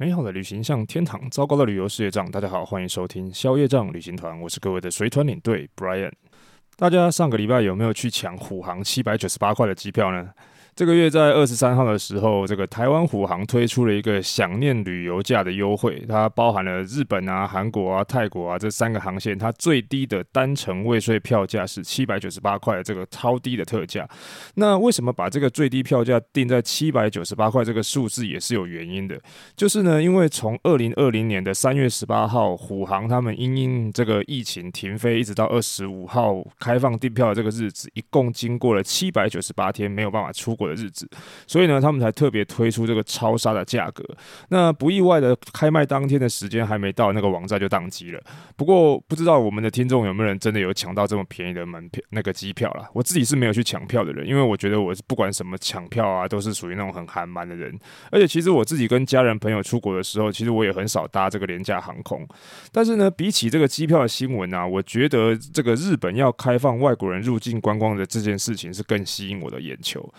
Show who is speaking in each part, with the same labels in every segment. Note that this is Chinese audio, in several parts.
Speaker 1: 美好的旅行像天堂，糟糕的旅游事业账。大家好，欢迎收听宵夜账旅行团，我是各位的随团领队 Brian。大家上个礼拜有没有去抢虎航七百九十八块的机票呢？这个月在二十三号的时候，这个台湾虎航推出了一个想念旅游价的优惠，它包含了日本啊、韩国啊、泰国啊这三个航线，它最低的单程未税票价是七百九十八块，这个超低的特价。那为什么把这个最低票价定在七百九十八块这个数字也是有原因的，就是呢，因为从二零二零年的三月十八号虎航他们因应这个疫情停飞，一直到二十五号开放订票的这个日子，一共经过了七百九十八天没有办法出国的日子，所以呢，他们才特别推出这个超杀的价格。那不意外的，开卖当天的时间还没到，那个网站就宕机了。不过不知道我们的听众有没有人真的有抢到这么便宜的门票那个机票啦？我自己是没有去抢票的人，因为我觉得我不管什么抢票啊，都是属于那种很寒门的人。而且其实我自己跟家人朋友出国的时候，其实我也很少搭这个廉价航空。但是呢，比起这个机票的新闻啊，我觉得这个日本要开放外国人入境观光的这件事情是更吸引我的眼球。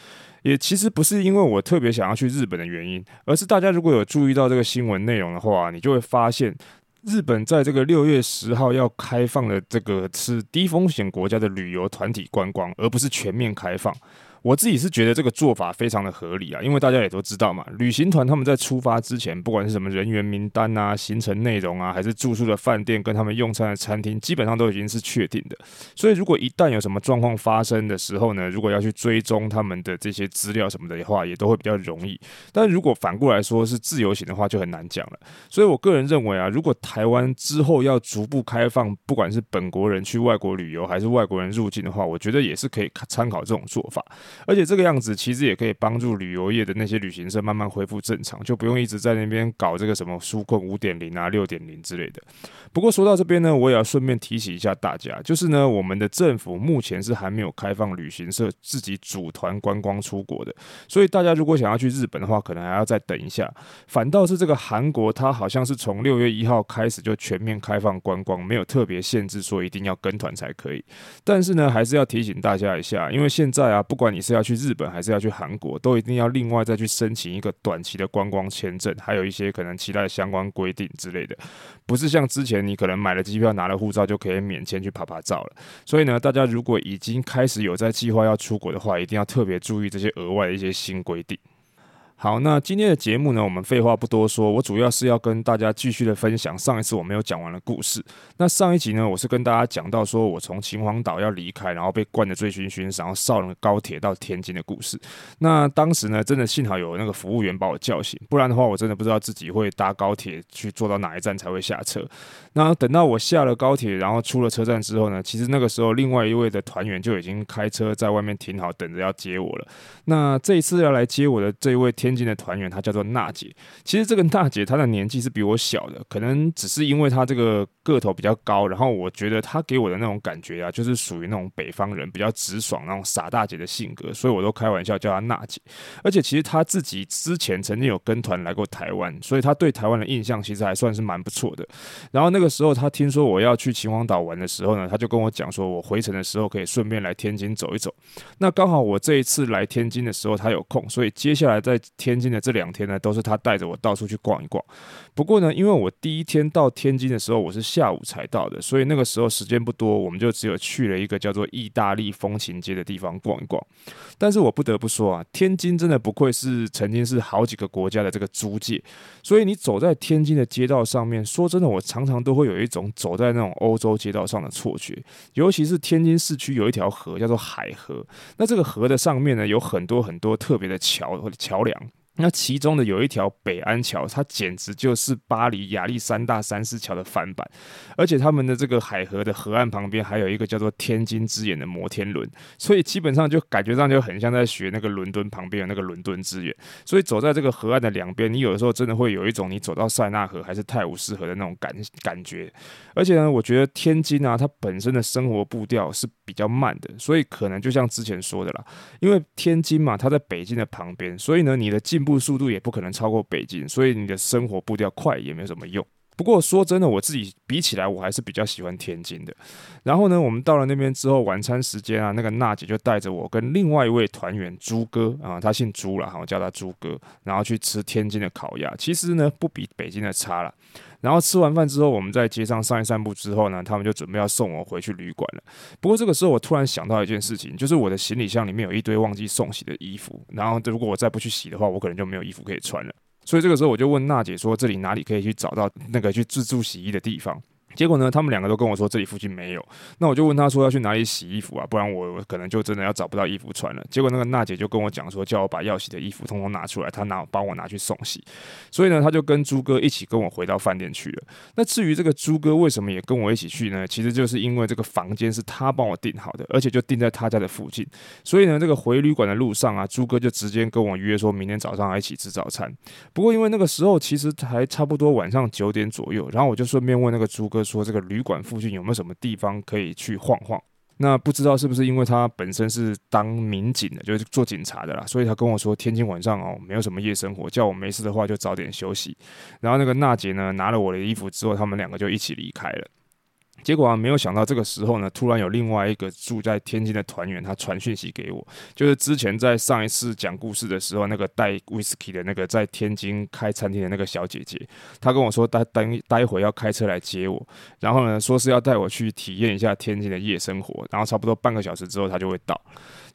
Speaker 1: 也其实不是因为我特别想要去日本的原因，而是大家如果有注意到这个新闻内容的话，你就会发现，日本在这个六月十号要开放的这个是低风险国家的旅游团体观光，而不是全面开放。我自己是觉得这个做法非常的合理啊，因为大家也都知道嘛，旅行团他们在出发之前，不管是什么人员名单啊、行程内容啊，还是住宿的饭店跟他们用餐的餐厅，基本上都已经是确定的。所以如果一旦有什么状况发生的时候呢，如果要去追踪他们的这些资料什么的话，也都会比较容易。但如果反过来说是自由行的话，就很难讲了。所以我个人认为啊，如果台湾之后要逐步开放，不管是本国人去外国旅游，还是外国人入境的话，我觉得也是可以参考这种做法。而且这个样子其实也可以帮助旅游业的那些旅行社慢慢恢复正常，就不用一直在那边搞这个什么纾困五点零啊、六点零之类的。不过说到这边呢，我也要顺便提醒一下大家，就是呢，我们的政府目前是还没有开放旅行社自己组团观光出国的，所以大家如果想要去日本的话，可能还要再等一下。反倒是这个韩国，它好像是从六月一号开始就全面开放观光，没有特别限制说一定要跟团才可以。但是呢，还是要提醒大家一下，因为现在啊，不管你你是要去日本还是要去韩国，都一定要另外再去申请一个短期的观光签证，还有一些可能其他的相关规定之类的，不是像之前你可能买了机票、拿了护照就可以免签去爬爬照了。所以呢，大家如果已经开始有在计划要出国的话，一定要特别注意这些额外的一些新规定。好，那今天的节目呢，我们废话不多说，我主要是要跟大家继续的分享上一次我没有讲完的故事。那上一集呢，我是跟大家讲到说我从秦皇岛要离开，然后被灌得醉醺醺，然后上了高铁到天津的故事。那当时呢，真的幸好有那个服务员把我叫醒，不然的话，我真的不知道自己会搭高铁去坐到哪一站才会下车。那等到我下了高铁，然后出了车站之后呢，其实那个时候另外一位的团员就已经开车在外面停好，等着要接我了。那这一次要来接我的这一位天天津的团员，她叫做娜姐。其实这个娜姐她的年纪是比我小的，可能只是因为她这个个头比较高，然后我觉得她给我的那种感觉啊，就是属于那种北方人比较直爽、那种傻大姐的性格，所以我都开玩笑叫她娜姐。而且其实她自己之前曾经有跟团来过台湾，所以她对台湾的印象其实还算是蛮不错的。然后那个时候她听说我要去秦皇岛玩的时候呢，她就跟我讲说，我回程的时候可以顺便来天津走一走。那刚好我这一次来天津。的时候她有空，所以接下来在天津的这两天呢，都是他带着我到处去逛一逛。不过呢，因为我第一天到天津的时候我是下午才到的，所以那个时候时间不多，我们就只有去了一个叫做意大利风情街的地方逛一逛。但是我不得不说啊，天津真的不愧是曾经是好几个国家的这个租界，所以你走在天津的街道上面，说真的，我常常都会有一种走在那种欧洲街道上的错觉。尤其是天津市区有一条河叫做海河，那这个河的上面呢，有很多很多特别的桥或者桥梁。那其中的有一条北安桥，它简直就是巴黎亚历山大三世桥的翻版，而且他们的这个海河的河岸旁边还有一个叫做天津之眼的摩天轮，所以基本上就感觉上就很像在学那个伦敦旁边的那个伦敦之眼。所以走在这个河岸的两边，你有的时候真的会有一种你走到塞纳河还是泰晤士河的那种感感觉。而且呢，我觉得天津啊，它本身的生活步调是比较慢的，所以可能就像之前说的啦，因为天津嘛，它在北京的旁边，所以呢，你的进步步速度也不可能超过北京，所以你的生活步调快也没有什么用。不过说真的，我自己比起来，我还是比较喜欢天津的。然后呢，我们到了那边之后，晚餐时间啊，那个娜姐就带着我跟另外一位团员朱哥啊，他姓朱了，我叫他朱哥，然后去吃天津的烤鸭。其实呢，不比北京的差了。然后吃完饭之后，我们在街上散一散步之后呢，他们就准备要送我回去旅馆了。不过这个时候，我突然想到一件事情，就是我的行李箱里面有一堆忘记送洗的衣服。然后如果我再不去洗的话，我可能就没有衣服可以穿了。所以这个时候，我就问娜姐说：“这里哪里可以去找到那个去自助洗衣的地方？”结果呢，他们两个都跟我说这里附近没有。那我就问他说要去哪里洗衣服啊？不然我可能就真的要找不到衣服穿了。结果那个娜姐就跟我讲说，叫我把要洗的衣服通通拿出来，她拿帮我拿去送洗。所以呢，他就跟朱哥一起跟我回到饭店去了。那至于这个朱哥为什么也跟我一起去呢？其实就是因为这个房间是他帮我订好的，而且就订在他家的附近。所以呢，这个回旅馆的路上啊，朱哥就直接跟我约说明天早上一起吃早餐。不过因为那个时候其实还差不多晚上九点左右，然后我就顺便问那个朱哥说，这个旅馆附近有没有什么地方可以去晃晃？那不知道是不是因为他本身是当民警的，就是做警察的啦，所以他跟我说天津晚上哦没有什么夜生活，叫我没事的话就早点休息。然后那个娜姐呢拿了我的衣服之后，他们两个就一起离开了。结果啊，没有想到这个时候呢，突然有另外一个住在天津的团员，他传讯息给我，就是之前在上一次讲故事的时候，那个带威士忌的那个在天津开餐厅的那个小姐姐，她跟我说待待待会要开车来接我，然后呢，说是要带我去体验一下天津的夜生活，然后差不多半个小时之后她就会到。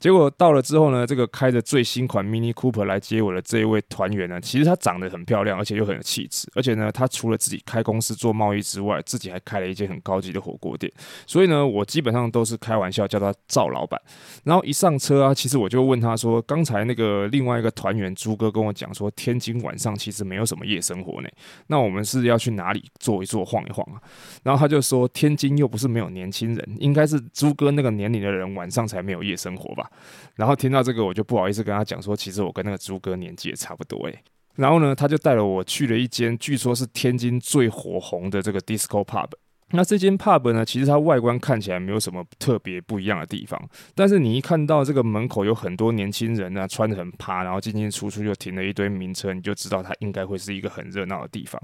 Speaker 1: 结果到了之后呢，这个开着最新款 Mini Cooper 来接我的这一位团员呢，其实她长得很漂亮，而且又很有气质，而且呢，她除了自己开公司做贸易之外，自己还开了一间很高级的火锅店。所以呢，我基本上都是开玩笑叫他赵老板。然后一上车啊，其实我就问他说：“刚才那个另外一个团员朱哥跟我讲说，天津晚上其实没有什么夜生活呢。那我们是要去哪里坐一坐、晃一晃啊？”然后他就说：“天津又不是没有年轻人，应该是朱哥那个年龄的人晚上才没有夜生活吧？”然后听到这个，我就不好意思跟他讲说，其实我跟那个朱哥年纪也差不多诶。然后呢，他就带了我去了一间据说是天津最火红的这个 disco pub。那这间 pub 呢，其实它外观看起来没有什么特别不一样的地方，但是你一看到这个门口有很多年轻人啊，穿得很趴，然后进进出出又停了一堆名车，你就知道它应该会是一个很热闹的地方。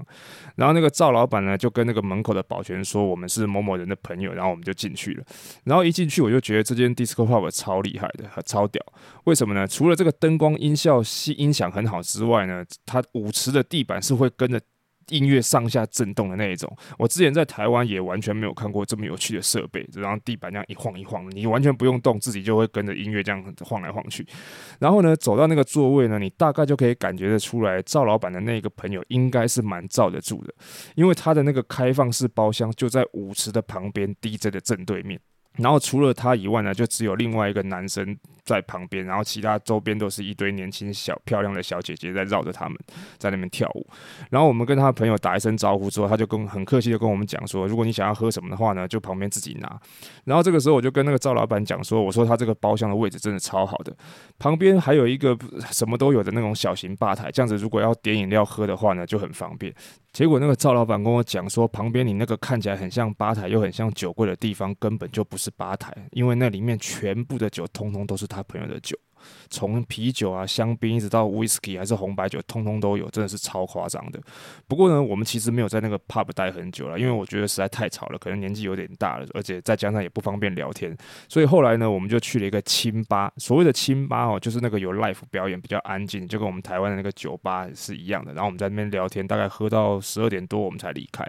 Speaker 1: 然后那个赵老板呢，就跟那个门口的保全说，我们是某某人的朋友，然后我们就进去了。然后一进去，我就觉得这间 disco pub 超厉害的，超屌。为什么呢？除了这个灯光、音效、音响很好之外呢，它舞池的地板是会跟着。音乐上下震动的那一种，我之前在台湾也完全没有看过这么有趣的设备，然后地板这样一晃一晃，你完全不用动，自己就会跟着音乐这样晃来晃去。然后呢，走到那个座位呢，你大概就可以感觉得出来，赵老板的那个朋友应该是蛮罩得住的，因为他的那个开放式包厢就在舞池的旁边，DJ 的正对面。然后除了他以外呢，就只有另外一个男生在旁边，然后其他周边都是一堆年轻小漂亮的小姐姐在绕着他们在那边跳舞。然后我们跟他朋友打一声招呼之后，他就跟很客气的跟我们讲说，如果你想要喝什么的话呢，就旁边自己拿。然后这个时候我就跟那个赵老板讲说，我说他这个包厢的位置真的超好的，旁边还有一个什么都有的那种小型吧台，这样子如果要点饮料喝的话呢，就很方便。结果那个赵老板跟我讲说，旁边你那个看起来很像吧台又很像酒柜的地方，根本就不是吧台，因为那里面全部的酒通通都是他朋友的酒。从啤酒啊、香槟一直到 whisky 还是红白酒，通通都有，真的是超夸张的。不过呢，我们其实没有在那个 pub 待很久了，因为我觉得实在太吵了，可能年纪有点大了，而且再加上也不方便聊天，所以后来呢，我们就去了一个清吧。所谓的清吧哦，就是那个有 live 表演，比较安静，就跟我们台湾的那个酒吧是一样的。然后我们在那边聊天，大概喝到十二点多，我们才离开。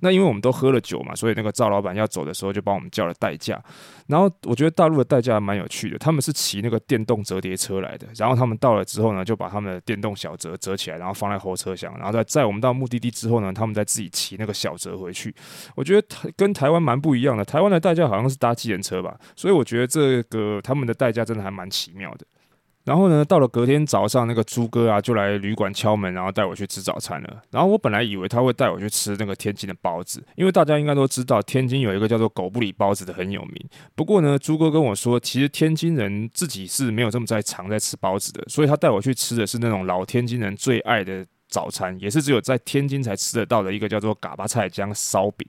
Speaker 1: 那因为我们都喝了酒嘛，所以那个赵老板要走的时候就帮我们叫了代驾。然后我觉得大陆的代驾蛮有趣的，他们是骑那个电动折叠车来的。然后他们到了之后呢，就把他们的电动小折折起来，然后放在后车厢，然后再载我们到目的地之后呢，他们再自己骑那个小折回去。我觉得跟台湾蛮不一样的，台湾的代驾好像是搭机人车吧，所以我觉得这个他们的代驾真的还蛮奇妙的。然后呢，到了隔天早上，那个朱哥啊就来旅馆敲门，然后带我去吃早餐了。然后我本来以为他会带我去吃那个天津的包子，因为大家应该都知道天津有一个叫做狗不理包子的很有名。不过呢，朱哥跟我说，其实天津人自己是没有这么在常在吃包子的，所以他带我去吃的是那种老天津人最爱的。早餐也是只有在天津才吃得到的一个叫做嘎巴菜加烧饼。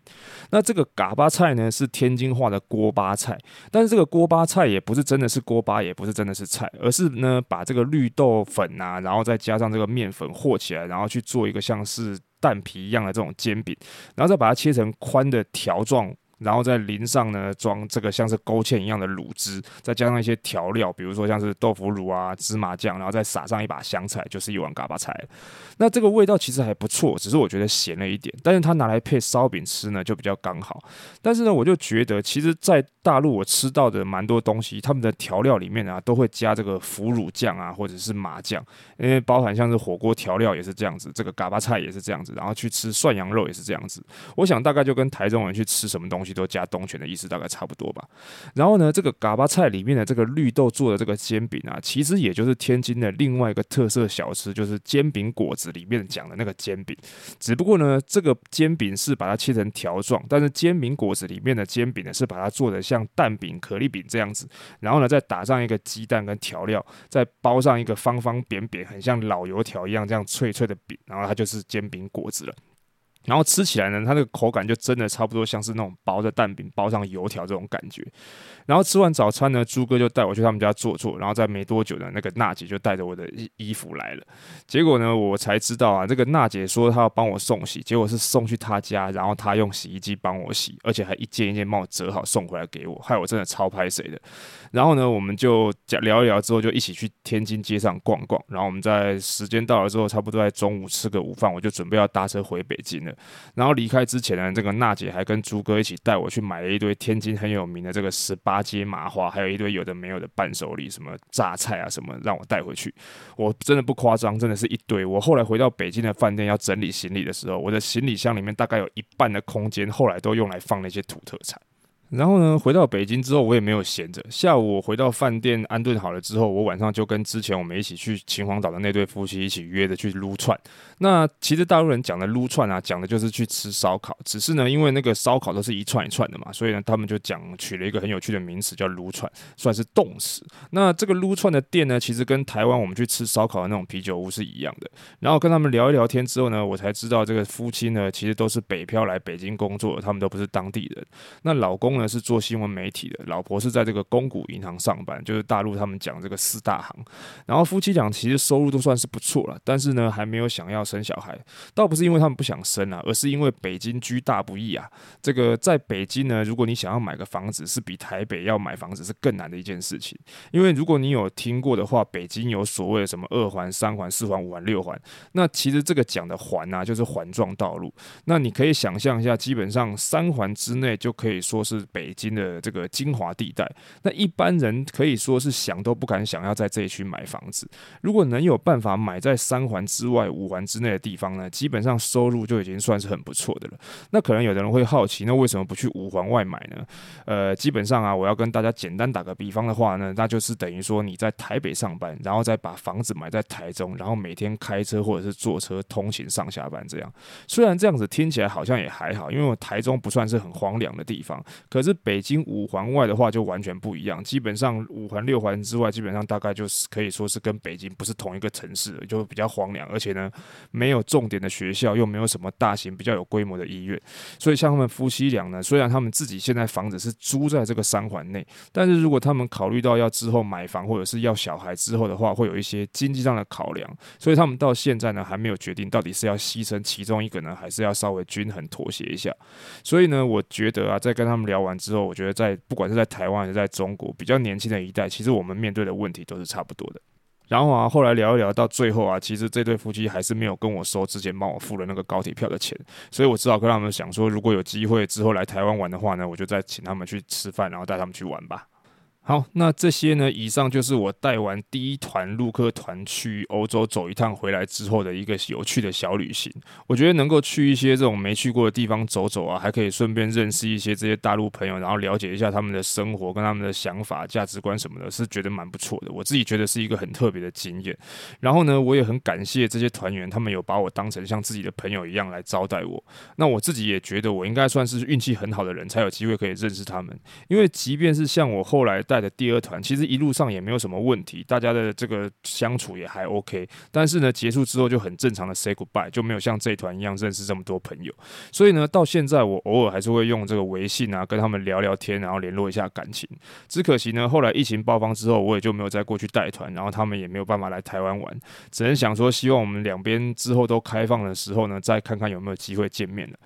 Speaker 1: 那这个嘎巴菜呢，是天津话的锅巴菜，但是这个锅巴菜也不是真的是锅巴，也不是真的是菜，而是呢把这个绿豆粉啊，然后再加上这个面粉和起来，然后去做一个像是。蛋皮一样的这种煎饼，然后再把它切成宽的条状。然后再淋上呢，装这个像是勾芡一样的卤汁，再加上一些调料，比如说像是豆腐乳啊、芝麻酱，然后再撒上一把香菜，就是一碗嘎巴菜。那这个味道其实还不错，只是我觉得咸了一点。但是它拿来配烧饼吃呢，就比较刚好。但是呢，我就觉得其实，在大陆我吃到的蛮多东西，他们的调料里面啊，都会加这个腐乳酱啊，或者是麻酱，因为包含像是火锅调料也是这样子，这个嘎巴菜也是这样子，然后去吃涮羊肉也是这样子。我想大概就跟台中人去吃什么东西。多加东泉的意思大概差不多吧。然后呢，这个嘎巴菜里面的这个绿豆做的这个煎饼啊，其实也就是天津的另外一个特色小吃，就是煎饼果子里面讲的那个煎饼。只不过呢，这个煎饼是把它切成条状，但是煎饼果子里面的煎饼呢，是把它做的像蛋饼、可丽饼这样子。然后呢，再打上一个鸡蛋跟调料，再包上一个方方扁扁、很像老油条一样这样脆脆的饼，然后它就是煎饼果子了。然后吃起来呢，它那个口感就真的差不多像是那种薄的蛋饼包上油条这种感觉。然后吃完早餐呢，猪哥就带我去他们家坐坐。然后在没多久呢，那个娜姐就带着我的衣衣服来了。结果呢，我才知道啊，这个娜姐说她要帮我送洗，结果是送去她家，然后她用洗衣机帮我洗，而且还一件一件帮我折好送回来给我，害我真的超拍谁的。然后呢，我们就聊一聊之后，就一起去天津街上逛逛。然后我们在时间到了之后，差不多在中午吃个午饭，我就准备要搭车回北京了。然后离开之前呢，这个娜姐还跟朱哥一起带我去买了一堆天津很有名的这个十八街麻花，还有一堆有的没有的伴手礼，什么榨菜啊什么，让我带回去。我真的不夸张，真的是一堆。我后来回到北京的饭店要整理行李的时候，我的行李箱里面大概有一半的空间，后来都用来放那些土特产。然后呢，回到北京之后，我也没有闲着。下午我回到饭店安顿好了之后，我晚上就跟之前我们一起去秦皇岛的那对夫妻一起约着去撸串。那其实大陆人讲的撸串啊，讲的就是去吃烧烤。只是呢，因为那个烧烤都是一串一串的嘛，所以呢，他们就讲取了一个很有趣的名词叫撸串，算是动词。那这个撸串的店呢，其实跟台湾我们去吃烧烤的那种啤酒屋是一样的。然后跟他们聊一聊天之后呢，我才知道这个夫妻呢，其实都是北漂来北京工作，他们都不是当地人。那老公呢？是做新闻媒体的，老婆是在这个公股银行上班，就是大陆他们讲这个四大行。然后夫妻俩其实收入都算是不错了，但是呢，还没有想要生小孩，倒不是因为他们不想生啊，而是因为北京居大不易啊。这个在北京呢，如果你想要买个房子，是比台北要买房子是更难的一件事情。因为如果你有听过的话，北京有所谓的什么二环、三环、四环、五环、六环，那其实这个讲的环啊，就是环状道路。那你可以想象一下，基本上三环之内就可以说是。北京的这个精华地带，那一般人可以说是想都不敢想要在这一区买房子。如果能有办法买在三环之外、五环之内的地方呢，基本上收入就已经算是很不错的了。那可能有的人会好奇，那为什么不去五环外买呢？呃，基本上啊，我要跟大家简单打个比方的话呢，那就是等于说你在台北上班，然后再把房子买在台中，然后每天开车或者是坐车通勤上下班这样。虽然这样子听起来好像也还好，因为台中不算是很荒凉的地方，可是北京五环外的话就完全不一样，基本上五环六环之外，基本上大概就是可以说是跟北京不是同一个城市，就比较荒凉，而且呢，没有重点的学校，又没有什么大型比较有规模的医院，所以像他们夫妻俩呢，虽然他们自己现在房子是租在这个三环内，但是如果他们考虑到要之后买房或者是要小孩之后的话，会有一些经济上的考量，所以他们到现在呢还没有决定到底是要牺牲其中一个呢，还是要稍微均衡妥协一下。所以呢，我觉得啊，在跟他们聊完。之后，我觉得在不管是在台湾还是在中国，比较年轻的一代，其实我们面对的问题都是差不多的。然后啊，后来聊一聊到最后啊，其实这对夫妻还是没有跟我收之前帮我付了那个高铁票的钱，所以我只好跟他们想说，如果有机会之后来台湾玩的话呢，我就再请他们去吃饭，然后带他们去玩吧。好，那这些呢，以上就是我带完第一团陆客团去欧洲走一趟回来之后的一个有趣的小旅行。我觉得能够去一些这种没去过的地方走走啊，还可以顺便认识一些这些大陆朋友，然后了解一下他们的生活跟他们的想法、价值观什么的，是觉得蛮不错的。我自己觉得是一个很特别的经验。然后呢，我也很感谢这些团员，他们有把我当成像自己的朋友一样来招待我。那我自己也觉得我应该算是运气很好的人，才有机会可以认识他们。因为即便是像我后来。带的第二团，其实一路上也没有什么问题，大家的这个相处也还 OK。但是呢，结束之后就很正常的 say goodbye，就没有像这团一样认识这么多朋友。所以呢，到现在我偶尔还是会用这个微信啊，跟他们聊聊天，然后联络一下感情。只可惜呢，后来疫情爆发之后，我也就没有再过去带团，然后他们也没有办法来台湾玩，只能想说，希望我们两边之后都开放的时候呢，再看看有没有机会见面了。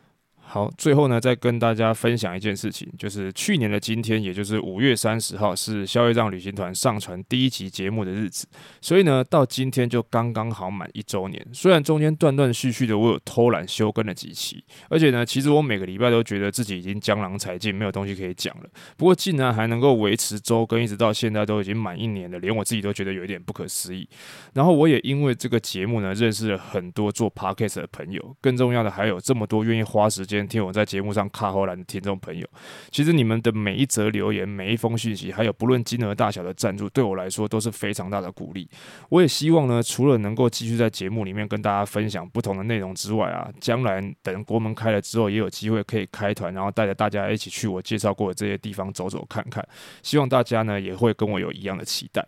Speaker 1: 好，最后呢，再跟大家分享一件事情，就是去年的今天，也就是五月三十号，是消业障旅行团上传第一集节目的日子。所以呢，到今天就刚刚好满一周年。虽然中间断断续续的，我有偷懒休更了几期，而且呢，其实我每个礼拜都觉得自己已经江郎才尽，没有东西可以讲了。不过，竟然还能够维持周更，一直到现在都已经满一年了，连我自己都觉得有一点不可思议。然后，我也因为这个节目呢，认识了很多做 podcast 的朋友。更重要的，还有这么多愿意花时间。听我在节目上卡后来的听众朋友，其实你们的每一则留言、每一封讯息，还有不论金额大小的赞助，对我来说都是非常大的鼓励。我也希望呢，除了能够继续在节目里面跟大家分享不同的内容之外啊，将来等国门开了之后，也有机会可以开团，然后带着大家一起去我介绍过的这些地方走走看看。希望大家呢也会跟我有一样的期待。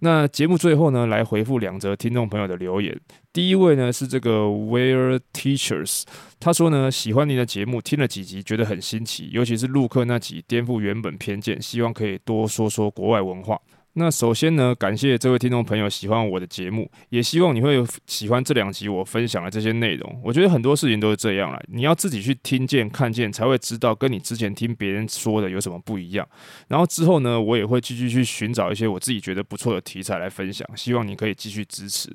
Speaker 1: 那节目最后呢，来回复两则听众朋友的留言。第一位呢是这个 Where Teachers，他说呢喜欢您的节目，听了几集觉得很新奇，尤其是陆克那集颠覆原本偏见，希望可以多说说国外文化。那首先呢，感谢这位听众朋友喜欢我的节目，也希望你会喜欢这两集我分享的这些内容。我觉得很多事情都是这样了，你要自己去听见、看见，才会知道跟你之前听别人说的有什么不一样。然后之后呢，我也会继续去寻找一些我自己觉得不错的题材来分享，希望你可以继续支持。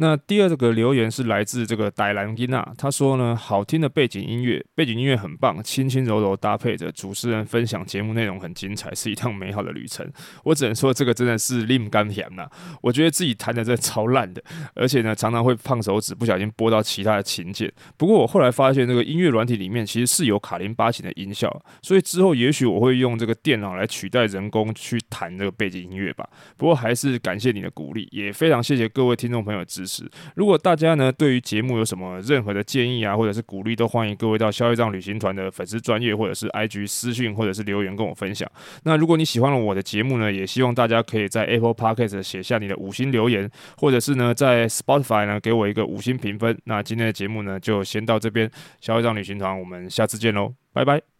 Speaker 1: 那第二个留言是来自这个戴兰吉娜，他说呢，好听的背景音乐，背景音乐很棒，轻轻柔柔搭配着主持人分享节目内容很精彩，是一趟美好的旅程。我只能说这个真的是令甘甜呐，我觉得自己弹的真的超烂的，而且呢常常会胖手指，不小心拨到其他的琴键。不过我后来发现这个音乐软体里面其实是有卡林巴琴的音效，所以之后也许我会用这个电脑来取代人工去弹这个背景音乐吧。不过还是感谢你的鼓励，也非常谢谢各位听众朋友支持。如果大家呢对于节目有什么任何的建议啊，或者是鼓励，都欢迎各位到消业障旅行团的粉丝专业，或者是 IG 私讯，或者是留言跟我分享。那如果你喜欢了我的节目呢，也希望大家可以在 Apple Podcast 写下你的五星留言，或者是呢在 Spotify 呢给我一个五星评分。那今天的节目呢就先到这边，消业障旅行团，我们下次见喽，拜拜。